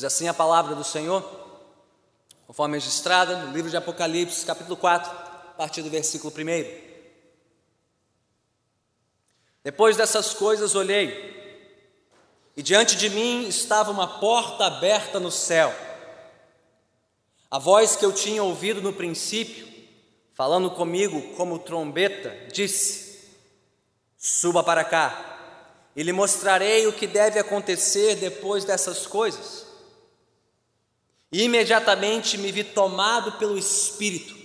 Diz assim a palavra do Senhor, conforme registrada no livro de Apocalipse, capítulo 4, a partir do versículo 1. Depois dessas coisas olhei, e diante de mim estava uma porta aberta no céu. A voz que eu tinha ouvido no princípio, falando comigo como trombeta, disse: Suba para cá, e lhe mostrarei o que deve acontecer depois dessas coisas. E imediatamente me vi tomado pelo Espírito,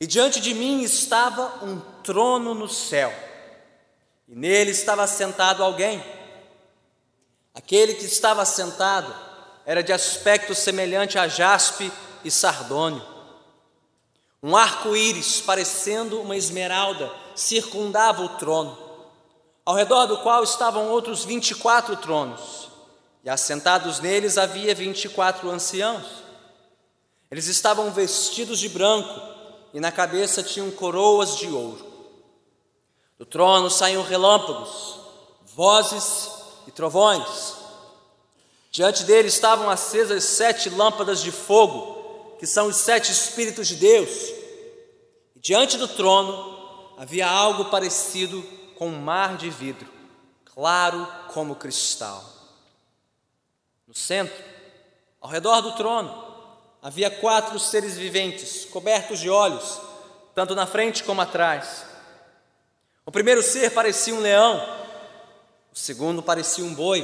e diante de mim estava um trono no céu e nele estava sentado alguém. Aquele que estava sentado era de aspecto semelhante a jaspe e sardônio. Um arco-íris, parecendo uma esmeralda, circundava o trono, ao redor do qual estavam outros vinte e quatro tronos, e assentados neles havia vinte e quatro anciãos. Eles estavam vestidos de branco, e na cabeça tinham coroas de ouro. Do trono saíam relâmpagos, vozes e trovões. Diante dele estavam acesas sete lâmpadas de fogo, que são os sete Espíritos de Deus. E diante do trono havia algo parecido com um mar de vidro, claro como cristal. No centro, ao redor do trono, havia quatro seres viventes, cobertos de olhos, tanto na frente como atrás. O primeiro ser parecia um leão, o segundo parecia um boi,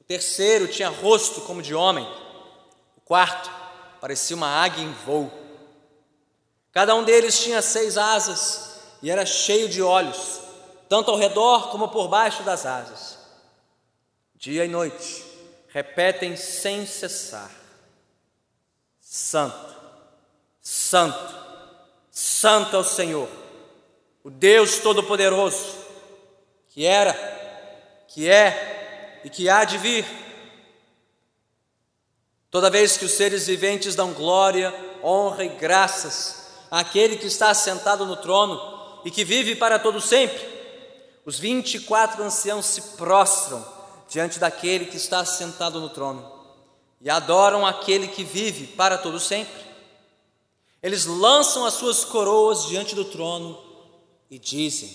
o terceiro tinha rosto como de homem, o quarto parecia uma águia em voo. Cada um deles tinha seis asas e era cheio de olhos, tanto ao redor como por baixo das asas. Dia e noite repetem sem cessar: Santo, Santo, Santo é o Senhor o Deus Todo-Poderoso, que era, que é e que há de vir. Toda vez que os seres viventes dão glória, honra e graças àquele que está sentado no trono e que vive para todo sempre, os vinte e quatro anciãos se prostram diante daquele que está sentado no trono e adoram aquele que vive para todo sempre. Eles lançam as suas coroas diante do trono e dizem: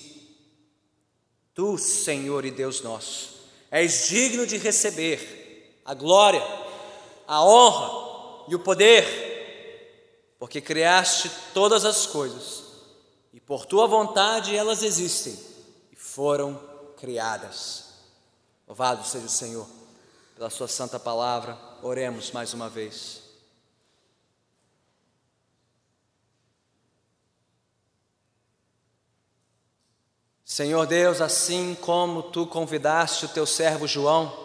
Tu, Senhor e Deus nosso, és digno de receber a glória, a honra e o poder, porque criaste todas as coisas e por tua vontade elas existem e foram criadas. Louvado seja o Senhor pela Sua santa palavra. Oremos mais uma vez. Senhor Deus, assim como tu convidaste o teu servo João,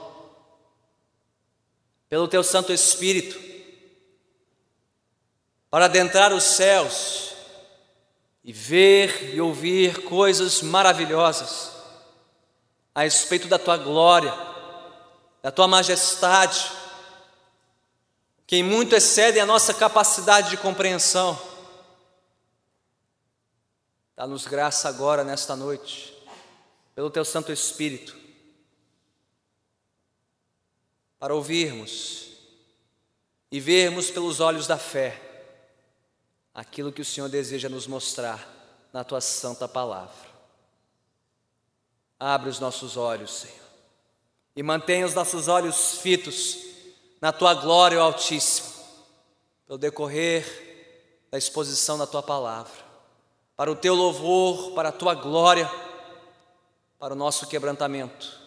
pelo teu Santo Espírito, para adentrar os céus e ver e ouvir coisas maravilhosas a respeito da tua glória, da tua majestade, que em muito excedem a nossa capacidade de compreensão. Dá-nos graça agora, nesta noite, pelo Teu Santo Espírito, para ouvirmos e vermos pelos olhos da fé aquilo que o Senhor deseja nos mostrar na Tua Santa Palavra. Abre os nossos olhos, Senhor, e mantenha os nossos olhos fitos na Tua glória, Altíssimo, pelo decorrer da exposição da Tua Palavra para o teu louvor, para a tua glória, para o nosso quebrantamento,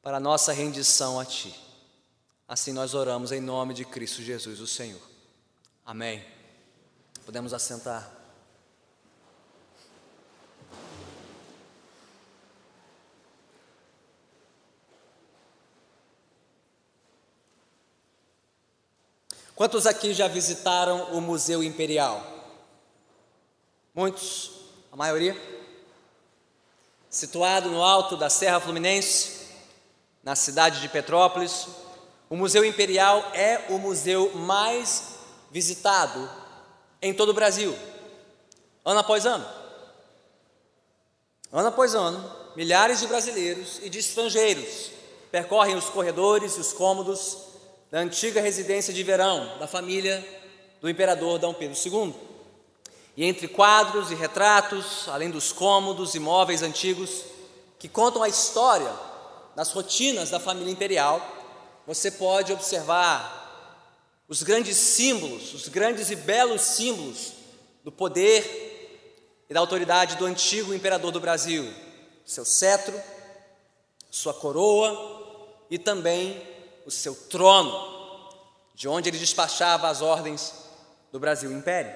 para a nossa rendição a ti. Assim nós oramos em nome de Cristo Jesus, o Senhor. Amém. Podemos assentar. Quantos aqui já visitaram o Museu Imperial? Muitos, a maioria, situado no alto da Serra Fluminense, na cidade de Petrópolis, o Museu Imperial é o museu mais visitado em todo o Brasil, ano após ano. Ano após ano, milhares de brasileiros e de estrangeiros percorrem os corredores e os cômodos da antiga residência de verão da família do imperador D. Pedro II. E entre quadros e retratos, além dos cômodos e móveis antigos que contam a história das rotinas da família imperial, você pode observar os grandes símbolos, os grandes e belos símbolos do poder e da autoridade do antigo imperador do Brasil, seu cetro, sua coroa e também o seu trono, de onde ele despachava as ordens do Brasil Império.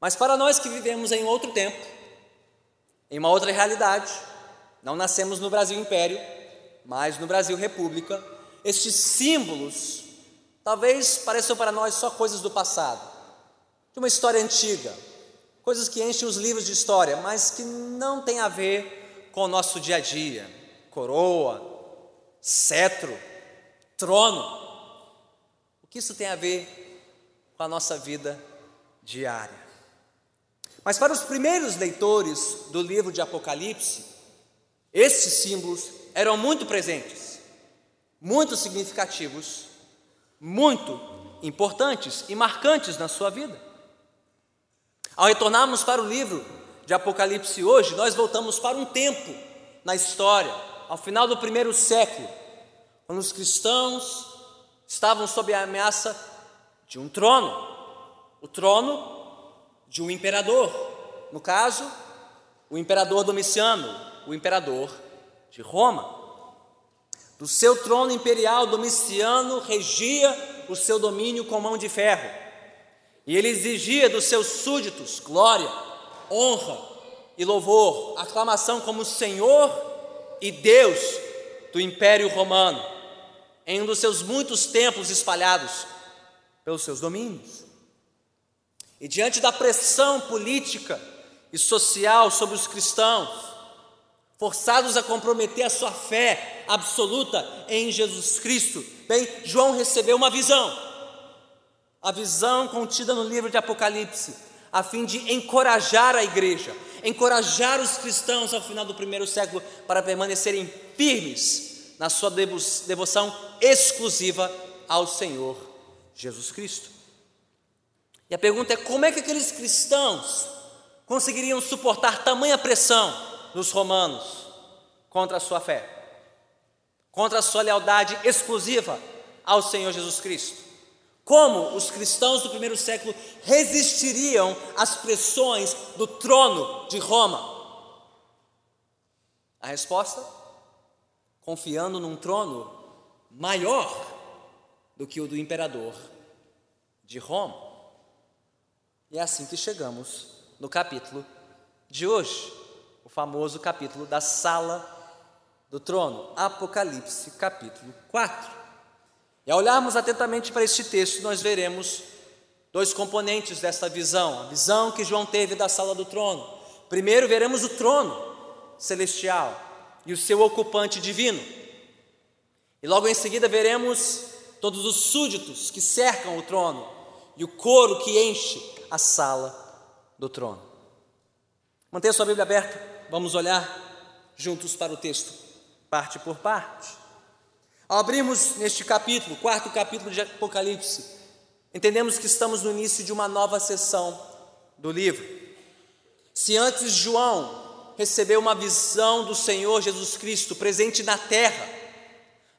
Mas para nós que vivemos em outro tempo, em uma outra realidade, não nascemos no Brasil Império, mas no Brasil República, estes símbolos talvez pareçam para nós só coisas do passado, de uma história antiga, coisas que enchem os livros de história, mas que não têm a ver com o nosso dia a dia. Coroa, cetro, trono. O que isso tem a ver com a nossa vida diária? Mas para os primeiros leitores do livro de Apocalipse, esses símbolos eram muito presentes, muito significativos, muito importantes e marcantes na sua vida. Ao retornarmos para o livro de Apocalipse hoje, nós voltamos para um tempo na história, ao final do primeiro século, quando os cristãos estavam sob a ameaça de um trono, o trono de um imperador, no caso, o imperador Domiciano, o imperador de Roma. Do seu trono imperial, Domiciano regia o seu domínio com mão de ferro, e ele exigia dos seus súditos glória, honra e louvor, aclamação como Senhor e Deus do Império Romano, em um dos seus muitos templos espalhados pelos seus domínios. E diante da pressão política e social sobre os cristãos, forçados a comprometer a sua fé absoluta em Jesus Cristo, bem, João recebeu uma visão, a visão contida no livro de Apocalipse, a fim de encorajar a igreja, encorajar os cristãos ao final do primeiro século para permanecerem firmes na sua devoção exclusiva ao Senhor Jesus Cristo. E a pergunta é: como é que aqueles cristãos conseguiriam suportar tamanha pressão dos romanos contra a sua fé, contra a sua lealdade exclusiva ao Senhor Jesus Cristo? Como os cristãos do primeiro século resistiriam às pressões do trono de Roma? A resposta? Confiando num trono maior do que o do imperador de Roma. E é assim que chegamos no capítulo de hoje, o famoso capítulo da sala do trono, Apocalipse, capítulo 4. E ao olharmos atentamente para este texto, nós veremos dois componentes dessa visão, a visão que João teve da sala do trono. Primeiro, veremos o trono celestial e o seu ocupante divino. E logo em seguida, veremos todos os súditos que cercam o trono e o coro que enche a sala do trono. Mantenha sua Bíblia aberta, vamos olhar juntos para o texto, parte por parte. Ao abrirmos neste capítulo, quarto capítulo de Apocalipse, entendemos que estamos no início de uma nova sessão do livro. Se antes João recebeu uma visão do Senhor Jesus Cristo presente na terra,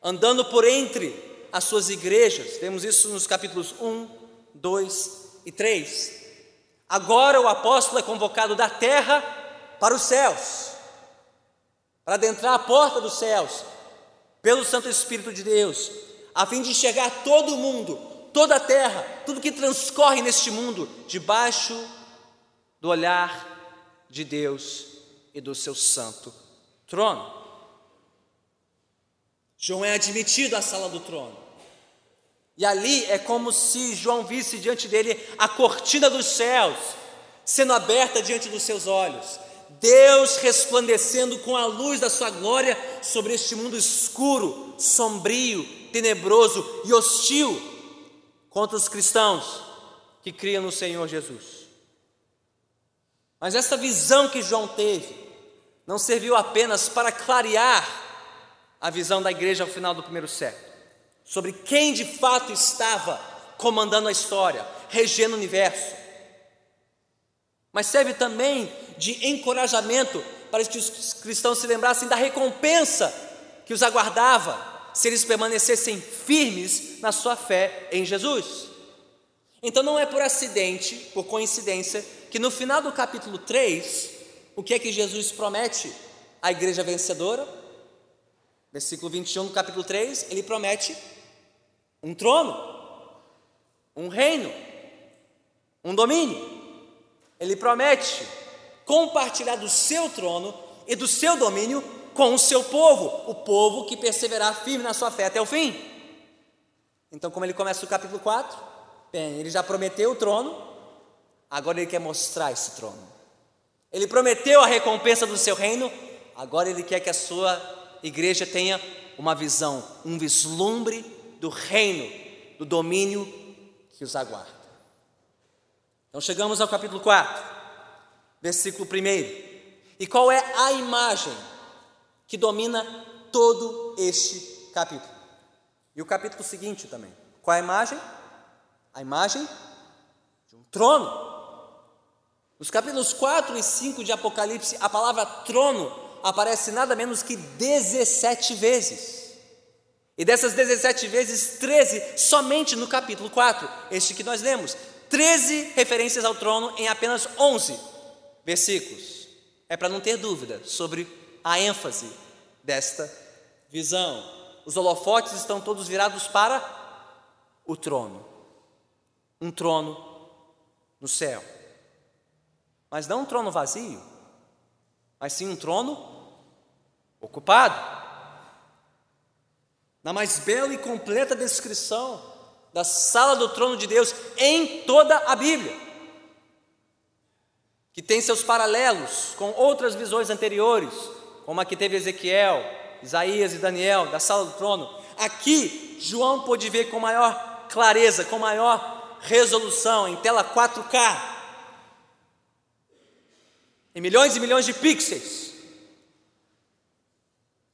andando por entre as suas igrejas, vemos isso nos capítulos 1, 2 e 3. Agora o apóstolo é convocado da terra para os céus, para adentrar a porta dos céus, pelo Santo Espírito de Deus, a fim de enxergar todo o mundo, toda a terra, tudo que transcorre neste mundo, debaixo do olhar de Deus e do seu santo trono. João é admitido à sala do trono. E ali é como se João visse diante dele a cortina dos céus sendo aberta diante dos seus olhos. Deus resplandecendo com a luz da sua glória sobre este mundo escuro, sombrio, tenebroso e hostil contra os cristãos que criam no Senhor Jesus. Mas essa visão que João teve não serviu apenas para clarear a visão da igreja ao final do primeiro século sobre quem de fato estava comandando a história, regendo o universo. Mas serve também de encorajamento para que os cristãos se lembrassem da recompensa que os aguardava se eles permanecessem firmes na sua fé em Jesus. Então não é por acidente, por coincidência, que no final do capítulo 3, o que é que Jesus promete à igreja vencedora? Versículo 21 do capítulo 3, ele promete um trono, um reino, um domínio. Ele promete compartilhar do seu trono e do seu domínio com o seu povo, o povo que perseverar firme na sua fé até o fim. Então, como ele começa o capítulo 4, bem, ele já prometeu o trono, agora ele quer mostrar esse trono. Ele prometeu a recompensa do seu reino, agora ele quer que a sua igreja tenha uma visão, um vislumbre do reino, do domínio que os aguarda. Então chegamos ao capítulo 4, versículo 1. E qual é a imagem que domina todo este capítulo. E o capítulo seguinte também. Qual é a imagem? A imagem de um trono. Nos capítulos 4 e 5 de Apocalipse, a palavra trono aparece nada menos que 17 vezes. E dessas 17 vezes, 13 somente no capítulo 4, este que nós lemos. 13 referências ao trono em apenas 11 versículos. É para não ter dúvida sobre a ênfase desta visão. Os holofotes estão todos virados para o trono. Um trono no céu. Mas não um trono vazio, mas sim um trono ocupado. Na mais bela e completa descrição da sala do trono de Deus em toda a Bíblia que tem seus paralelos com outras visões anteriores, como a que teve Ezequiel, Isaías e Daniel, da sala do trono. Aqui, João pôde ver com maior clareza, com maior resolução, em tela 4K, em milhões e milhões de pixels,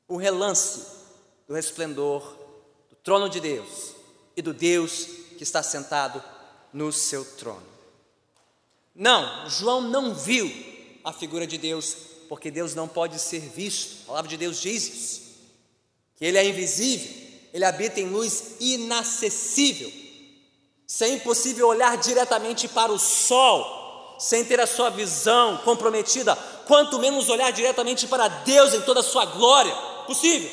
o relance do resplendor do trono de Deus e do Deus que está sentado no seu trono. Não, João não viu a figura de Deus, porque Deus não pode ser visto. A palavra de Deus diz isso, que Ele é invisível, Ele habita em luz inacessível. Se é impossível olhar diretamente para o sol, sem ter a sua visão comprometida, quanto menos olhar diretamente para Deus em toda a sua glória, possível.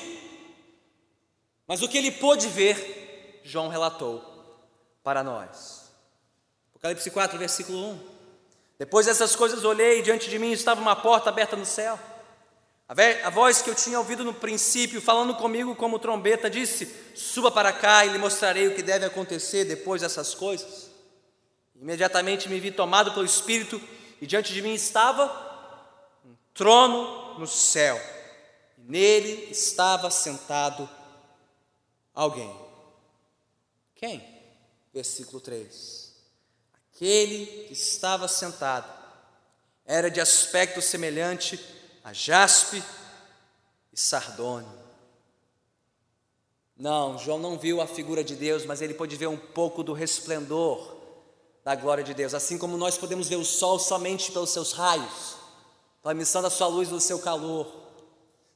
Mas o que ele pôde ver, João relatou para nós. Apocalipse 4, versículo 1. Depois dessas coisas olhei e diante de mim estava uma porta aberta no céu. A voz que eu tinha ouvido no princípio, falando comigo como trombeta, disse: Suba para cá e lhe mostrarei o que deve acontecer depois dessas coisas. Imediatamente me vi tomado pelo Espírito e diante de mim estava um trono no céu. E nele estava sentado alguém. Quem? Versículo 3. Aquele que estava sentado era de aspecto semelhante a jaspe e sardônio. Não, João não viu a figura de Deus, mas ele pôde ver um pouco do resplendor da glória de Deus, assim como nós podemos ver o sol somente pelos seus raios, pela emissão da sua luz e do seu calor.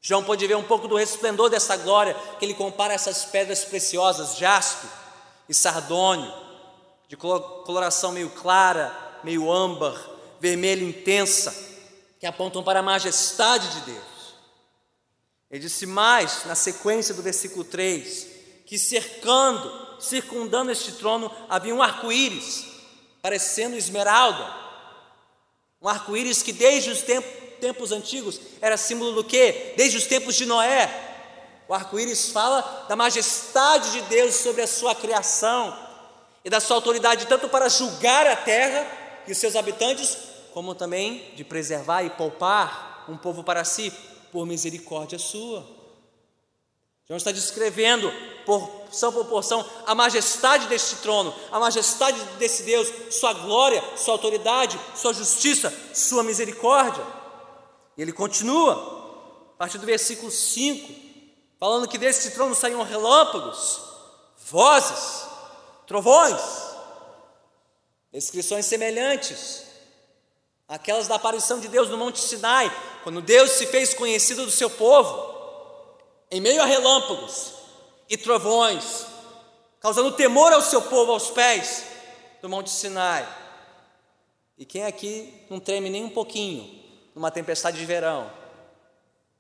João pôde ver um pouco do resplendor dessa glória, que ele compara essas pedras preciosas, jaspe e sardônio de coloração meio clara, meio âmbar, vermelha intensa, que apontam para a majestade de Deus. Ele disse mais, na sequência do versículo 3, que cercando, circundando este trono, havia um arco-íris, parecendo esmeralda. Um arco-íris que desde os tempos, tempos antigos era símbolo do quê? Desde os tempos de Noé. O arco-íris fala da majestade de Deus sobre a sua criação, e da sua autoridade tanto para julgar a terra e os seus habitantes, como também de preservar e poupar um povo para si, por misericórdia sua. João está descrevendo, porção por porção, a majestade deste trono, a majestade desse Deus, sua glória, sua autoridade, sua justiça, sua misericórdia. E ele continua, a partir do versículo 5, falando que deste trono saíam relâmpagos, vozes, trovões, descrições semelhantes àquelas da aparição de Deus no Monte Sinai, quando Deus se fez conhecido do seu povo, em meio a relâmpagos e trovões, causando temor ao seu povo aos pés do Monte Sinai. E quem aqui não treme nem um pouquinho numa tempestade de verão,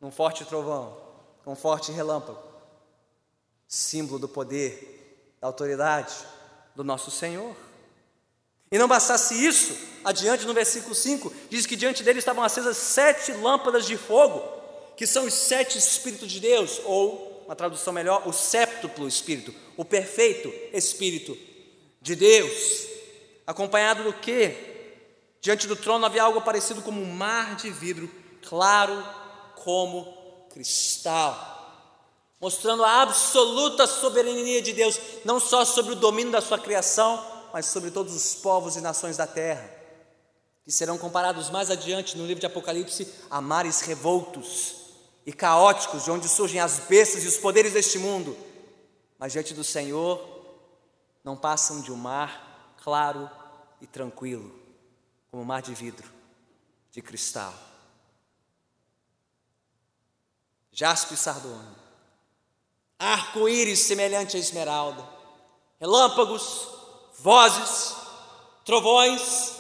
num forte trovão, num forte relâmpago? Símbolo do poder, da autoridade do nosso Senhor. E não bastasse isso, adiante no versículo 5, diz que diante dele estavam acesas sete lâmpadas de fogo, que são os sete Espíritos de Deus, ou, uma tradução melhor, o séptuplo Espírito, o perfeito Espírito de Deus. Acompanhado do que? Diante do trono havia algo parecido como um mar de vidro, claro como cristal, mostrando a absoluta soberania de Deus, não só sobre o domínio da sua criação, mas sobre todos os povos e nações da terra, que serão comparados mais adiante no livro de Apocalipse a mares revoltos e caóticos, de onde surgem as bestas e os poderes deste mundo, mas diante do Senhor não passam de um mar claro e tranquilo como um mar de vidro, de cristal. Jaspe e sardônio, arco-íris semelhante a esmeralda, relâmpagos, vozes, trovões,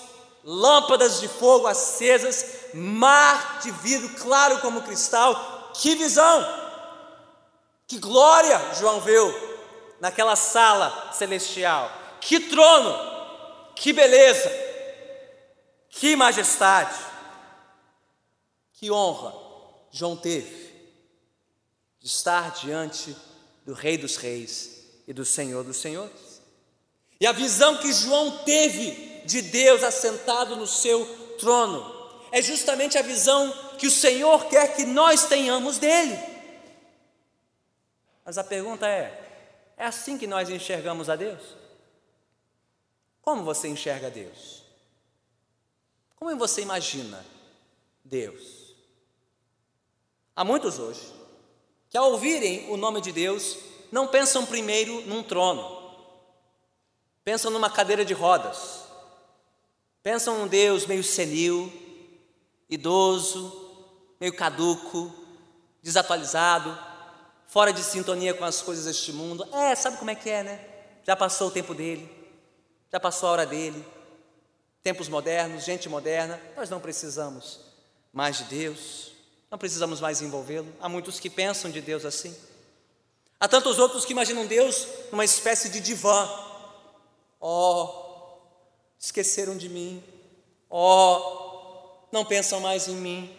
lâmpadas de fogo acesas, mar de vidro claro como cristal. Que visão! Que glória João viu naquela sala celestial. Que trono! Que beleza! Que majestade, que honra João teve de estar diante do Rei dos Reis e do Senhor dos Senhores. E a visão que João teve de Deus assentado no seu trono é justamente a visão que o Senhor quer que nós tenhamos dele. Mas a pergunta é: é assim que nós enxergamos a Deus? Como você enxerga Deus? Como você imagina Deus? Há muitos hoje que, ao ouvirem o nome de Deus, não pensam primeiro num trono, pensam numa cadeira de rodas, pensam num Deus meio senil, idoso, meio caduco, desatualizado, fora de sintonia com as coisas deste mundo. É, sabe como é que é, né? Já passou o tempo dele, já passou a hora dele tempos modernos, gente moderna, nós não precisamos mais de Deus, não precisamos mais envolvê-lo. Há muitos que pensam de Deus assim. Há tantos outros que imaginam Deus numa espécie de divã. Oh, esqueceram de mim. Oh, não pensam mais em mim.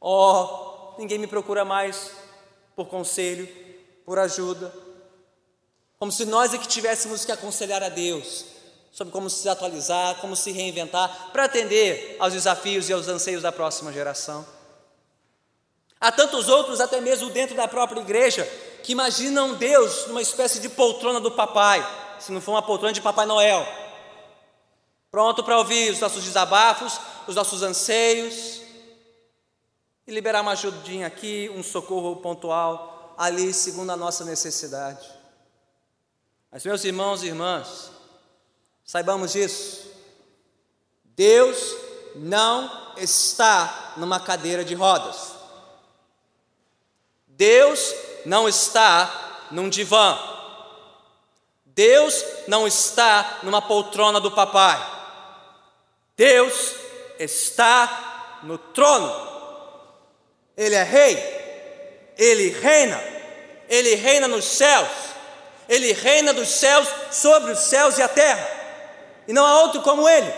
Oh, ninguém me procura mais por conselho, por ajuda. Como se nós é que tivéssemos que aconselhar a Deus sobre como se atualizar, como se reinventar, para atender aos desafios e aos anseios da próxima geração. Há tantos outros, até mesmo dentro da própria igreja, que imaginam Deus numa espécie de poltrona do papai, se não for uma poltrona de Papai Noel, pronto para ouvir os nossos desabafos, os nossos anseios, e liberar uma ajudinha aqui, um socorro pontual ali, segundo a nossa necessidade. Mas, meus irmãos e irmãs, Saibamos disso. Deus não está numa cadeira de rodas. Deus não está num divã. Deus não está numa poltrona do papai. Deus está no trono. Ele é rei. Ele reina. Ele reina nos céus. Ele reina dos céus sobre os céus e a terra e não há outro como ele.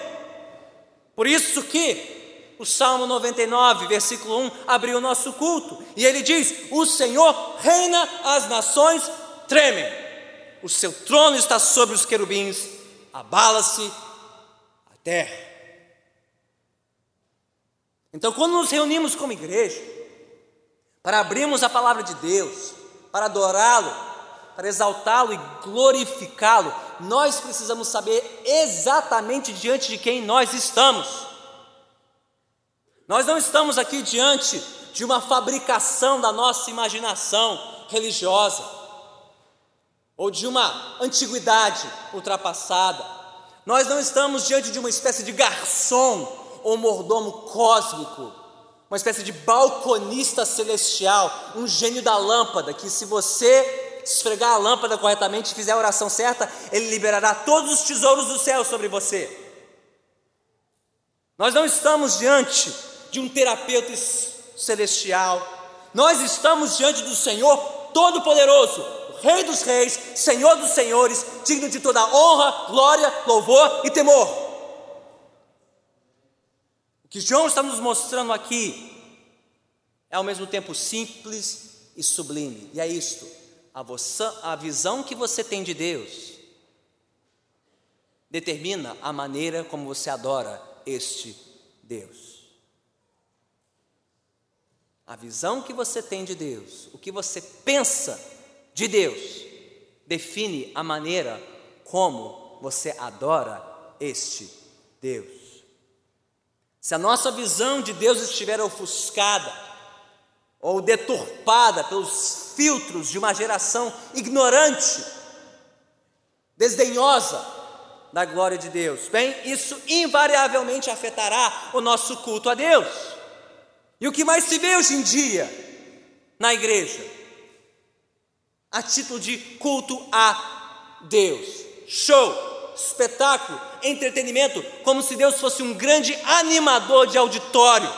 Por isso que o Salmo 99, versículo 1, abriu o nosso culto, e ele diz: O Senhor reina, as nações tremem, o seu trono está sobre os querubins, abala-se a terra. Então, quando nos reunimos como igreja, para abrirmos a palavra de Deus, para adorá-lo, para exaltá-lo e glorificá-lo, nós precisamos saber exatamente diante de quem nós estamos. Nós não estamos aqui diante de uma fabricação da nossa imaginação religiosa, ou de uma antiguidade ultrapassada. Nós não estamos diante de uma espécie de garçom ou mordomo cósmico, uma espécie de balconista celestial, um gênio da lâmpada, que se você esfregar a lâmpada corretamente e fizer a oração certa, ele liberará todos os tesouros do céu sobre você. Nós não estamos diante de um terapeuta celestial, nós estamos diante do Senhor Todo-Poderoso, Rei dos Reis, Senhor dos Senhores, digno de toda honra, glória, louvor e temor. O que João está nos mostrando aqui é ao mesmo tempo simples e sublime, e é isto: a, a visão que você tem de Deus determina a maneira como você adora este Deus. A visão que você tem de Deus, o que você pensa de Deus, define a maneira como você adora este Deus. Se a nossa visão de Deus estiver ofuscada ou deturpada pelos filtros de uma geração ignorante, desdenhosa da glória de Deus, bem, isso invariavelmente afetará o nosso culto a Deus. E o que mais se vê hoje em dia na igreja? A título de culto a Deus. Show, espetáculo, entretenimento, como se Deus fosse um grande animador de auditório,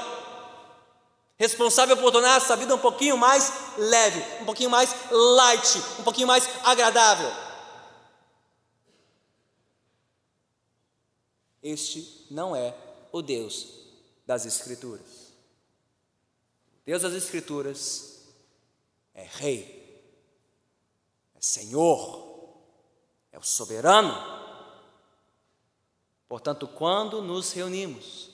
responsável por tornar essa vida um pouquinho mais leve, um pouquinho mais light, um pouquinho mais agradável. Este não é o Deus das Escrituras. Deus das Escrituras é Rei, é Senhor, é o soberano. Portanto, quando nos reunimos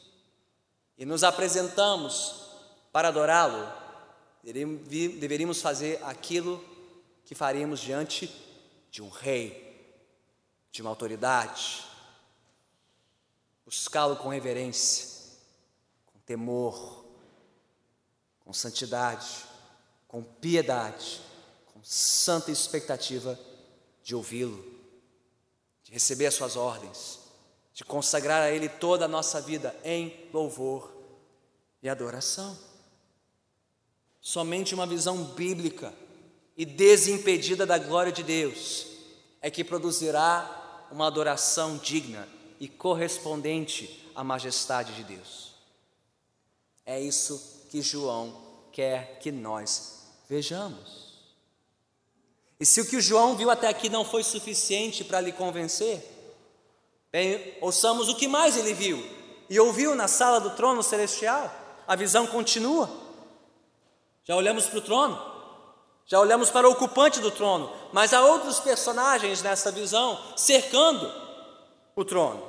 e nos apresentamos para adorá-lo, deveríamos fazer aquilo que faríamos diante de um rei, de uma autoridade, buscá-lo com reverência, com temor, com santidade, com piedade, com santa expectativa de ouvi-lo, de receber as suas ordens, de consagrar a Ele toda a nossa vida em louvor e adoração. Somente uma visão bíblica e desimpedida da glória de Deus é que produzirá uma adoração digna e correspondente à majestade de Deus. É isso que João quer que nós vejamos. E se o que João viu até aqui não foi suficiente para lhe convencer, bem, ouçamos o que mais ele viu e ouviu na sala do trono celestial. A visão continua. Já olhamos para o trono, já olhamos para o ocupante do trono, mas há outros personagens nessa visão cercando o trono.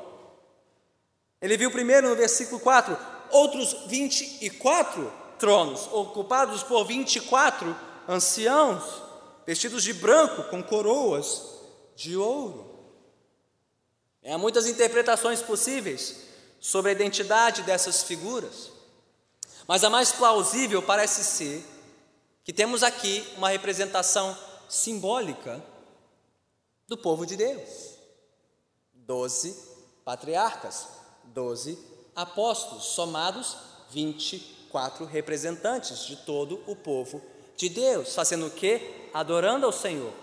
Ele viu primeiro no versículo 4 outros 24 tronos, ocupados por 24 anciãos, vestidos de branco, com coroas de ouro. Há muitas interpretações possíveis sobre a identidade dessas figuras, mas a mais plausível parece ser que temos aqui uma representação simbólica do povo de Deus. Doze patriarcas, doze apóstolos, somados 24 representantes de todo o povo de Deus, fazendo o que? Adorando ao Senhor,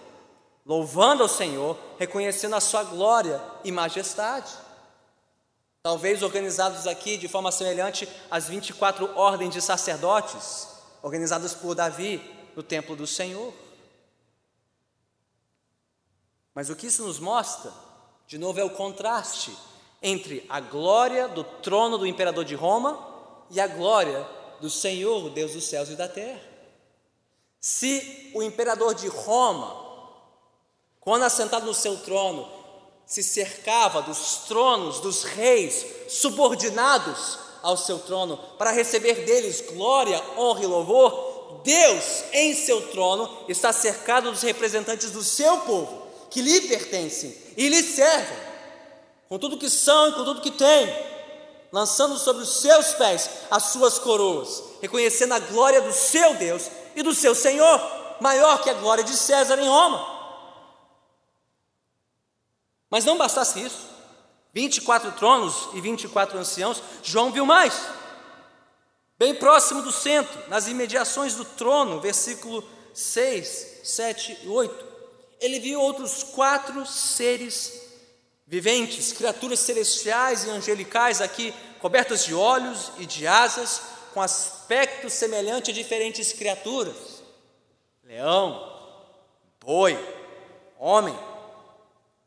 louvando ao Senhor, reconhecendo a sua glória e majestade. Talvez organizados aqui de forma semelhante às 24 ordens de sacerdotes, organizadas por Davi no templo do Senhor. Mas o que isso nos mostra, de novo, é o contraste entre a glória do trono do imperador de Roma e a glória do Senhor, Deus dos céus e da terra. Se o imperador de Roma, quando assentado no seu trono, se cercava dos tronos dos reis subordinados ao seu trono para receber deles glória, honra e louvor, Deus em seu trono está cercado dos representantes do seu povo, que lhe pertencem e lhe servem com tudo que são e com tudo que têm, lançando sobre os seus pés as suas coroas, reconhecendo a glória do seu Deus e do seu Senhor, maior que a glória de César em Roma. Mas não bastasse isso, 24 tronos e 24 anciãos, João viu mais. Bem próximo do centro, nas imediações do trono, versículo 6, 7 e 8, ele viu outros quatro seres viventes, criaturas celestiais e angelicais aqui, cobertas de olhos e de asas, com aspecto semelhante a diferentes criaturas: leão, boi, homem,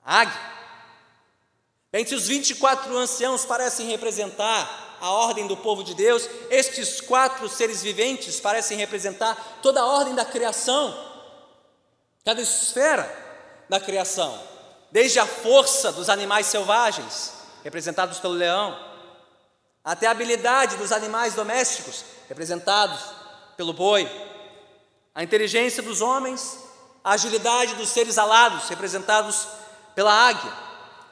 águia. Entre os 24 anciãos parecem representar a ordem do povo de Deus, estes quatro seres viventes parecem representar toda a ordem da criação, cada esfera da criação, desde a força dos animais selvagens, representados pelo leão, até a habilidade dos animais domésticos, representados pelo boi, a inteligência dos homens, a agilidade dos seres alados, representados pela águia.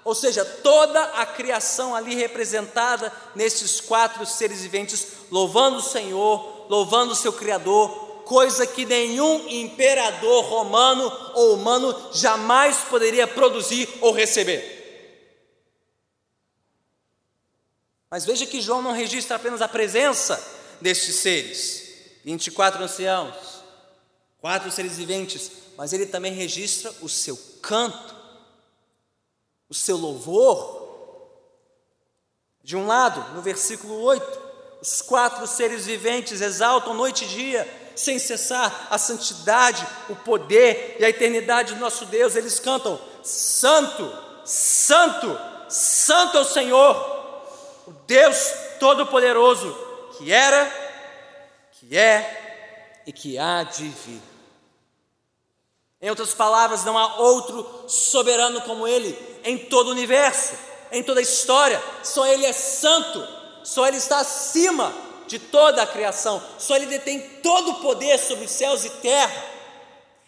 Ou seja, toda a criação ali representada nesses quatro seres viventes, louvando o Senhor, louvando o seu Criador, coisa que nenhum imperador romano ou humano jamais poderia produzir ou receber. Mas veja que João não registra apenas a presença destes seres, 24 anciãos, quatro seres viventes, mas ele também registra o seu canto, o seu louvor. De um lado, no versículo 8, os quatro seres viventes exaltam noite e dia, sem cessar, a santidade, o poder e a eternidade do nosso Deus. Eles cantam: Santo, Santo, Santo é o Senhor o Deus Todo-Poderoso, que era, que é e que há de vir. Em outras palavras, não há outro soberano como Ele em todo o universo, em toda a história. Só Ele é santo, só Ele está acima de toda a criação, só Ele detém todo o poder sobre céus e terra.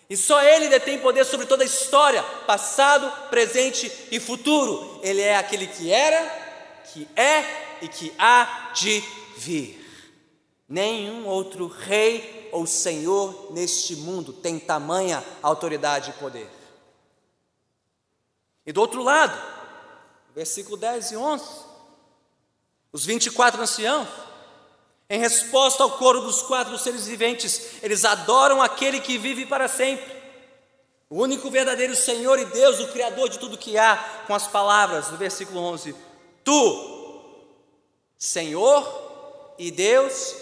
E só Ele detém poder sobre toda a história, passado, presente e futuro. Ele é aquele que era, que é e que há de vir. Nenhum outro rei ou senhor neste mundo tem tamanha autoridade e poder. E do outro lado, versículo 10 e 11, os 24 anciãos, em resposta ao coro dos quatro seres viventes, eles adoram aquele que vive para sempre, o único verdadeiro Senhor e Deus, o Criador de tudo que há, com as palavras do versículo 11: Tu, Senhor e Deus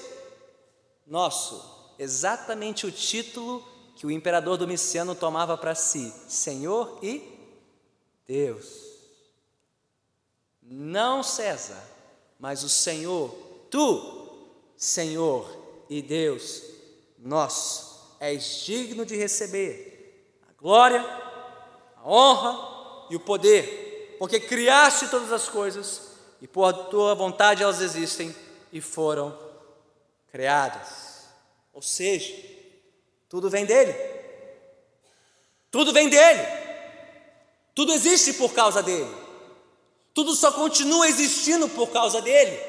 nosso, exatamente o título que o imperador Domiciano tomava para si: Senhor e Deus. Não César, mas o Senhor, tu, Senhor e Deus nosso, és digno de receber a glória, a honra e o poder porque criaste todas as coisas e por tua vontade elas existem e foram criadas. Ou seja, tudo vem dele. Tudo vem dele. Tudo existe por causa dele. Tudo só continua existindo por causa dele.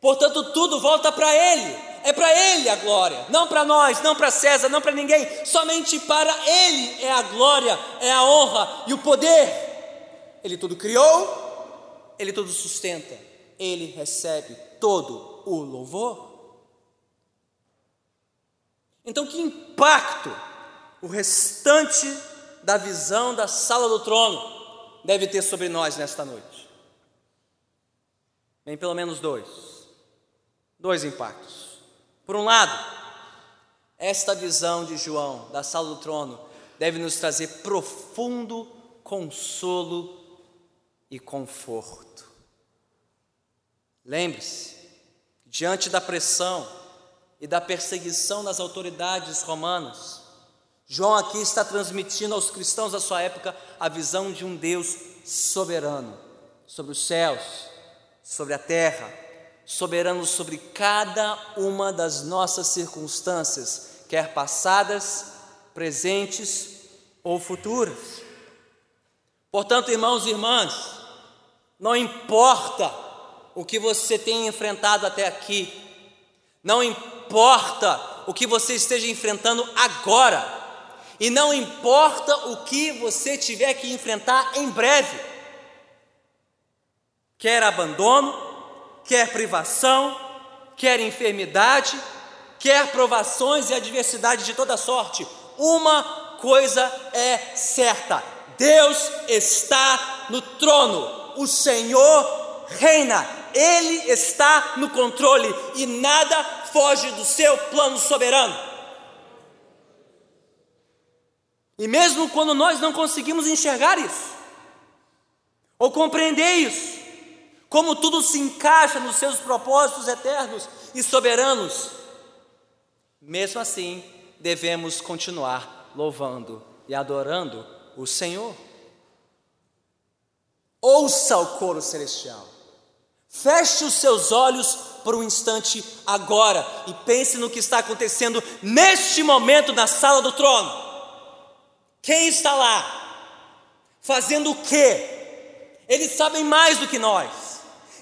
Portanto, tudo volta para ele. É para ele a glória, não para nós, não para César, não para ninguém, somente para ele é a glória, é a honra e o poder. Ele tudo criou, ele tudo sustenta, ele recebe todo o louvor. Então, que impacto o restante da visão da sala do trono deve ter sobre nós nesta noite? Bem, pelo menos dois. Dois impactos. Por um lado, esta visão de João da sala do trono deve nos trazer profundo consolo e conforto. Lembre-se, diante da pressão e da perseguição das autoridades romanas, João aqui está transmitindo aos cristãos da sua época a visão de um Deus soberano sobre os céus, sobre a terra, soberano sobre cada uma das nossas circunstâncias, quer passadas, presentes ou futuras. Portanto, irmãos e irmãs, não importa o que você tenha enfrentado até aqui, não importa o que você esteja enfrentando agora, E não importa o que você tiver que enfrentar em breve, quer abandono, quer privação, quer enfermidade, quer provações e adversidade de toda sorte, uma coisa é certa: Deus está no trono, o Senhor reina, Ele está no controle e nada foge do seu plano soberano. E mesmo quando nós não conseguimos enxergar isso, ou compreender isso, como tudo se encaixa nos seus propósitos eternos e soberanos, mesmo assim devemos continuar louvando e adorando o Senhor. Ouça o coro celestial, feche os seus olhos por um instante agora e pense no que está acontecendo neste momento na sala do trono. Quem está lá? Fazendo o quê? Eles sabem mais do que nós,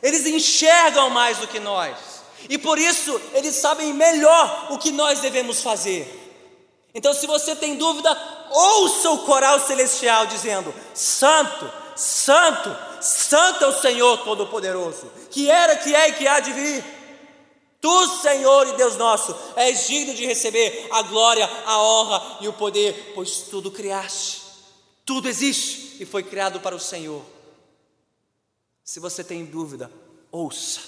eles enxergam mais do que nós, e por isso eles sabem melhor o que nós devemos fazer. Então, se você tem dúvida, ouça o coral celestial dizendo: Santo, Santo, Santo é o Senhor Todo-Poderoso, que era, que é e que há de vir. Tu, Senhor e Deus nosso, és digno de receber a glória, a honra e o poder, pois tudo criaste, tudo existe e foi criado para o Senhor. Se você tem dúvida, ouça,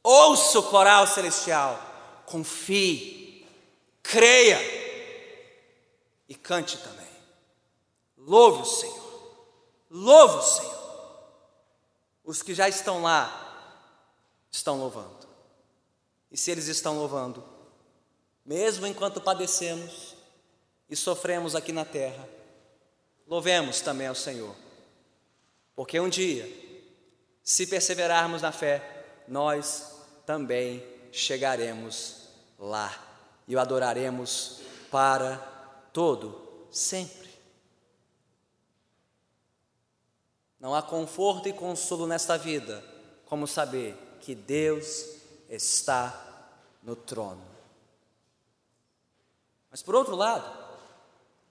ouça o coral celestial, confie, creia e cante também. Louve o Senhor, louve o Senhor. Os que já estão lá estão louvando. E se eles estão louvando, mesmo enquanto padecemos e sofremos aqui na terra, louvemos também ao Senhor, porque um dia, se perseverarmos na fé, nós também chegaremos lá e o adoraremos para todo sempre. Não há conforto e consolo nesta vida como saber que Deus está no trono. Mas por outro lado,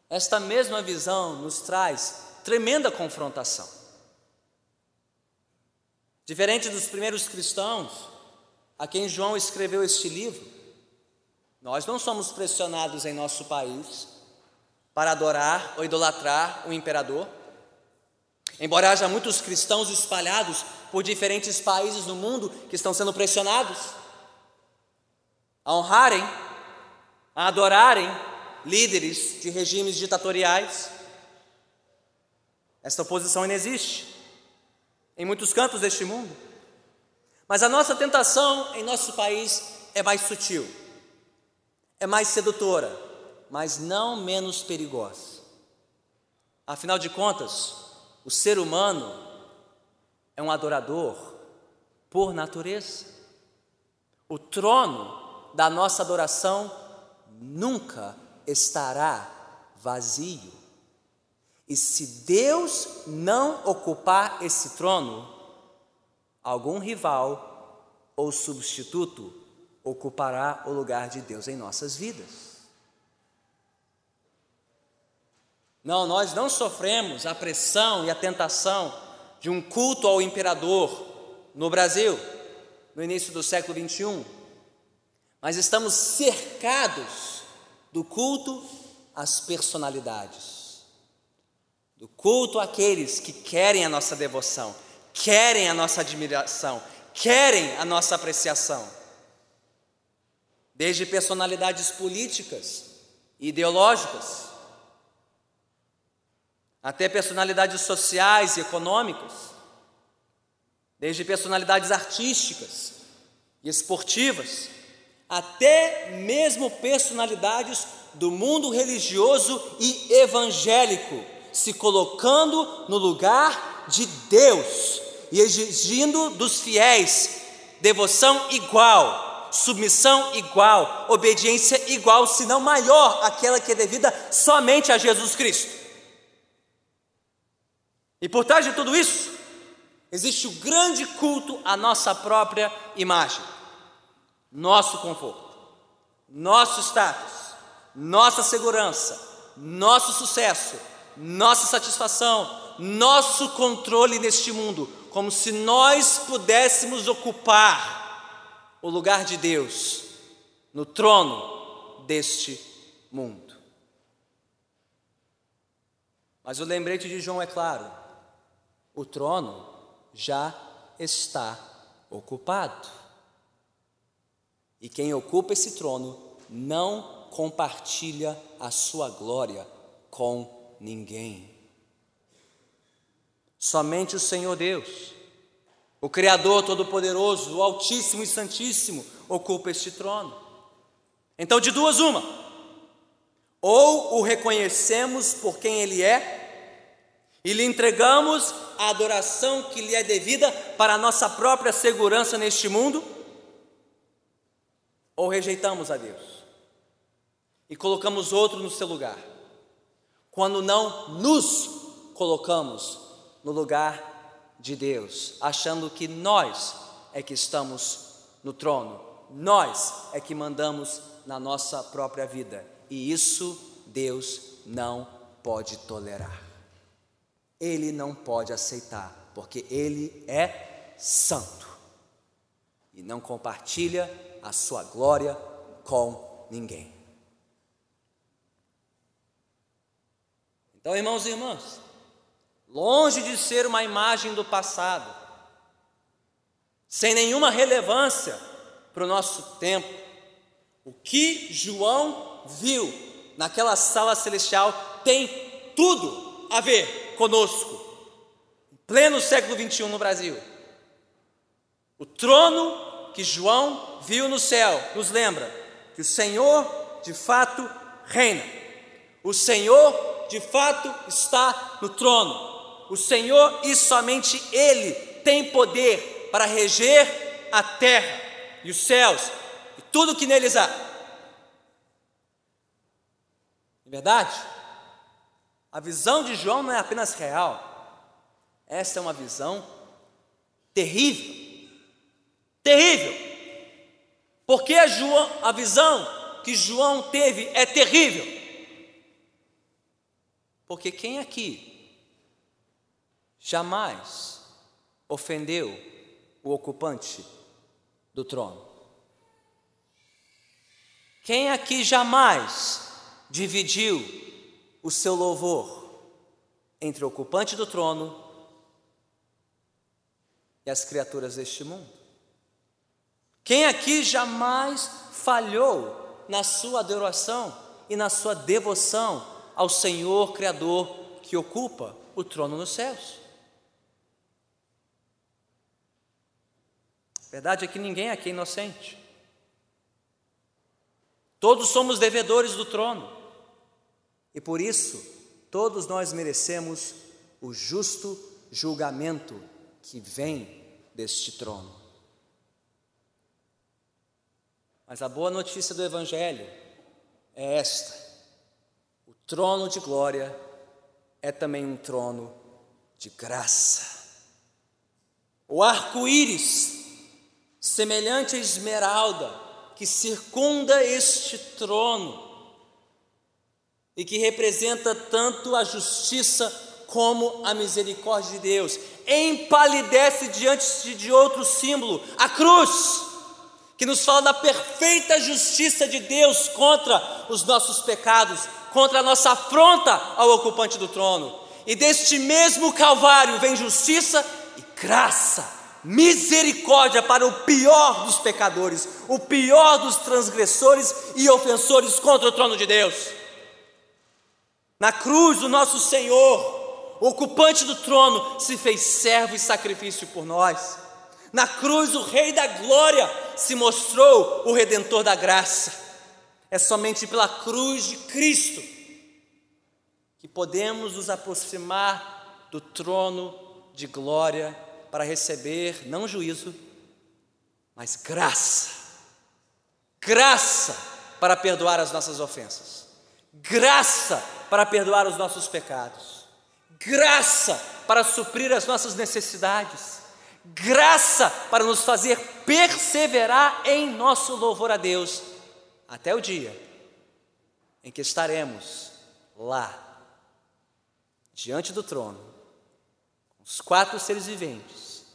esta mesma visão nos traz tremenda confrontação. Diferente dos primeiros cristãos, a quem João escreveu este livro, nós não somos pressionados em nosso país para adorar ou idolatrar o imperador. Embora haja muitos cristãos espalhados por diferentes países no mundo que estão sendo pressionados a honrarem, a adorarem líderes de regimes ditatoriais. Esta oposição ainda existe em muitos cantos deste mundo. Mas a nossa tentação em nosso país é mais sutil, é mais sedutora, mas não menos perigosa. Afinal de contas, o ser humano é um adorador por natureza. O trono da nossa adoração nunca estará vazio. E se Deus não ocupar esse trono, algum rival ou substituto ocupará o lugar de Deus em nossas vidas. Não, nós não sofremos a pressão e a tentação de um culto ao imperador no Brasil, no início do século 21, mas estamos cercados do culto às personalidades, do culto àqueles que querem a nossa devoção, querem a nossa admiração, querem a nossa apreciação. Desde personalidades políticas ideológicas, até personalidades sociais e econômicas, desde personalidades artísticas e esportivas, até mesmo personalidades do mundo religioso e evangélico, se colocando no lugar de Deus e exigindo dos fiéis devoção igual, submissão igual, obediência igual, se não maior, aquela que é devida somente a Jesus Cristo. E por trás de tudo isso, existe o grande culto à nossa própria imagem, nosso conforto, nosso status, nossa segurança, nosso sucesso, nossa satisfação, nosso controle neste mundo, como se nós pudéssemos ocupar o lugar de Deus no trono deste mundo. Mas o lembrete de João é claro: o trono já está ocupado. E quem ocupa esse trono não compartilha a sua glória com ninguém. Somente o Senhor Deus, o Criador Todo-Poderoso, o Altíssimo e Santíssimo, ocupa este trono. Então, de duas, uma: ou o reconhecemos por quem Ele é, e lhe entregamos a adoração que lhe é devida para a nossa própria segurança neste mundo, ou rejeitamos a Deus e colocamos outro no seu lugar, quando não nos colocamos no lugar de Deus, achando que nós é que estamos no trono, nós é que mandamos na nossa própria vida, e isso Deus não pode tolerar. Ele não pode aceitar, porque Ele é santo e não compartilha a sua glória com ninguém. Então, irmãos e irmãs, longe de ser uma imagem do passado, sem nenhuma relevância para o nosso tempo, o que João viu naquela sala celestial tem tudo a ver conosco, em pleno século 21 no Brasil. O trono que João viu no céu nos lembra que o Senhor de fato reina. O Senhor de fato está no trono. O Senhor e somente Ele tem poder para reger a terra e os céus e tudo que neles há. É verdade? A visão de João não é apenas real, essa é uma visão terrível. Terrível. Porque a, João, a visão que João teve é terrível. Porque quem aqui jamais ofendeu o ocupante do trono? Quem aqui jamais dividiu o seu louvor entre o ocupante do trono e as criaturas deste mundo? Quem aqui jamais falhou na sua adoração e na sua devoção ao Senhor Criador que ocupa o trono nos céus? A verdade é que ninguém aqui é inocente. Todos somos devedores do trono. E por isso, todos nós merecemos o justo julgamento que vem deste trono. Mas a boa notícia do Evangelho é esta: trono de glória é também um trono de graça. O arco-íris, semelhante à esmeralda, que circunda este trono e que representa tanto a justiça como a misericórdia de Deus, empalidece diante de outro símbolo, a cruz que nos fala da perfeita justiça de Deus contra os nossos pecados, contra a nossa afronta ao ocupante do trono. E deste mesmo Calvário vem justiça e graça, misericórdia para o pior dos pecadores, o pior dos transgressores e ofensores contra o trono de Deus. Na cruz, o nosso Senhor, ocupante do trono, se fez servo e sacrifício por nós. Na cruz, o Rei da Glória se mostrou o Redentor da graça. É somente pela cruz de Cristo que podemos nos aproximar do trono de glória para receber não juízo, mas graça. Graça para perdoar as nossas ofensas. Graça para perdoar os nossos pecados. Graça para suprir as nossas necessidades graça para nos fazer perseverar em nosso louvor a Deus, até o dia em que estaremos lá, diante do trono, os quatro seres viventes,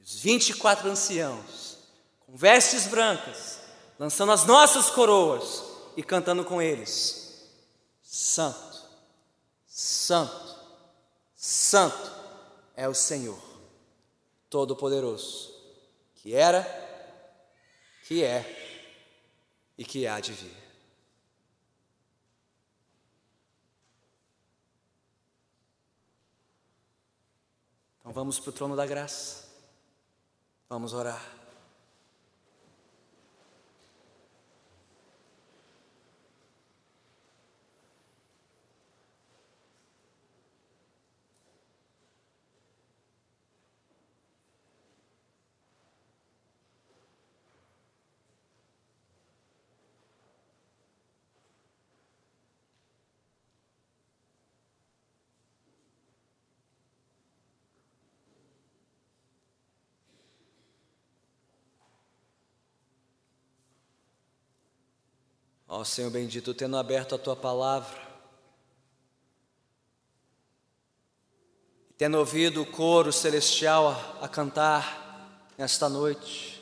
os vinte e quatro anciãos, com vestes brancas, lançando as nossas coroas e cantando com eles: Santo, Santo, Santo é o Senhor, Todo-Poderoso, que era, que é e que há de vir. Então vamos para o trono da graça. Vamos orar. Ó Senhor bendito, tendo aberto a tua palavra, tendo ouvido o coro celestial a, a cantar nesta noite,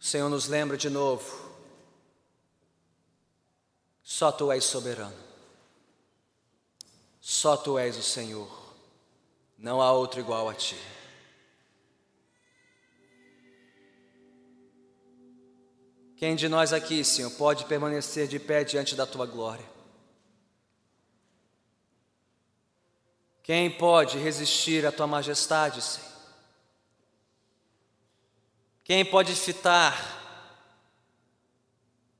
o Senhor nos lembra de novo, só tu és soberano, só tu és o Senhor, não há outro igual a ti. Quem de nós aqui, Senhor, pode permanecer de pé diante da tua glória? Quem pode resistir à tua majestade, Senhor? Quem pode fitar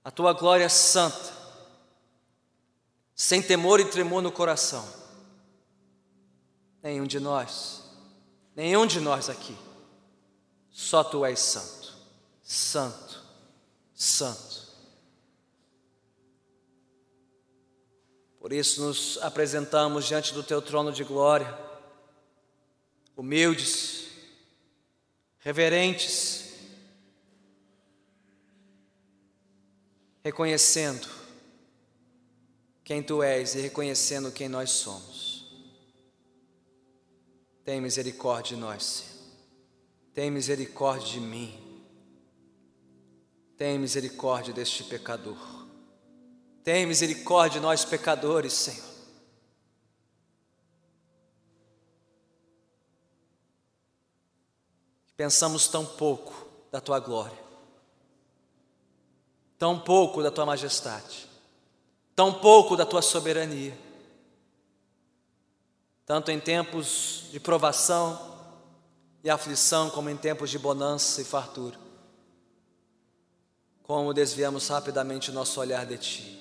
a tua glória santa, sem temor e tremor no coração? Nenhum de nós, nenhum de nós aqui, só tu és santo, santo Santo. Por isso nos apresentamos diante do teu trono de glória, humildes, reverentes, reconhecendo quem tu és e reconhecendo quem nós somos. Tem misericórdia de nós, Senhor. Tem misericórdia de mim. Tem misericórdia deste pecador. Tem misericórdia de nós pecadores, Senhor. Pensamos tão pouco da tua glória, tão pouco da tua majestade, tão pouco da tua soberania, tanto em tempos de provação e aflição, como em tempos de bonança e fartura como desviamos rapidamente o nosso olhar de Ti,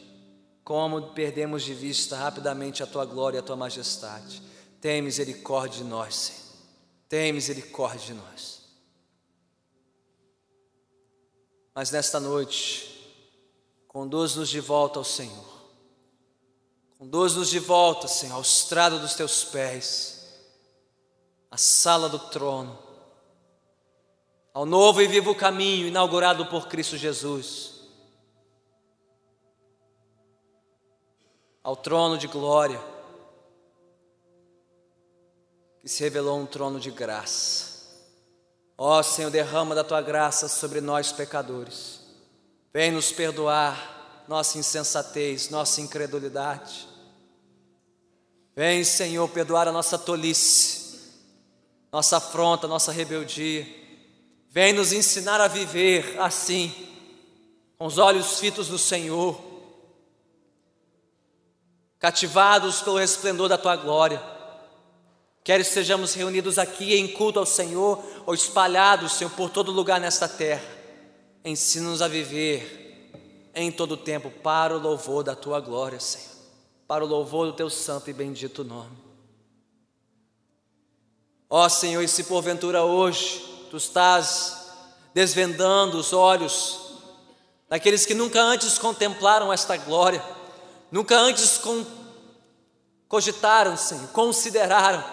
como perdemos de vista rapidamente a Tua glória e a Tua majestade. Tem misericórdia de nós, Senhor. Tem misericórdia de nós. Mas nesta noite, conduz-nos de volta ao Senhor. Conduz-nos de volta, Senhor, ao estrado dos Teus pés, à sala do trono ao novo e vivo caminho inaugurado por Cristo Jesus, ao trono de glória, que se revelou um trono de graça. Ó Senhor, derrama da tua graça sobre nós pecadores. Vem nos perdoar nossa insensatez, nossa incredulidade. Vem, Senhor, perdoar a nossa tolice, nossa afronta, nossa rebeldia. Vem nos ensinar a viver assim, com os olhos fitos no Senhor, cativados pelo resplendor da tua glória. Quer estejamos reunidos aqui em culto ao Senhor ou espalhados, Senhor, por todo lugar nesta terra. Ensina-nos a viver em todo tempo para o louvor da tua glória, Senhor, para o louvor do teu santo e bendito nome. Ó Senhor, e se porventura hoje tu estás desvendando os olhos daqueles que nunca antes contemplaram esta glória, nunca antes cogitaram, Senhor, consideraram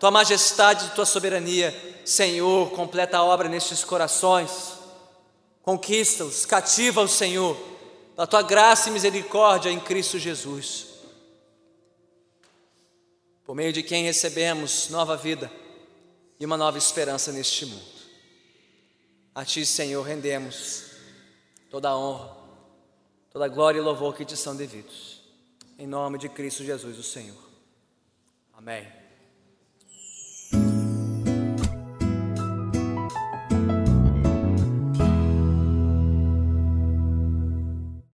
tua majestade, tua soberania. Senhor, completa a obra nestes corações, conquista-os, cativa o Senhor, da tua graça e misericórdia em Cristo Jesus, por meio de quem recebemos nova vida e uma nova esperança neste mundo. A Ti, Senhor, rendemos toda a honra, toda a glória e louvor que te são devidos. Em nome de Cristo Jesus, o Senhor. Amém.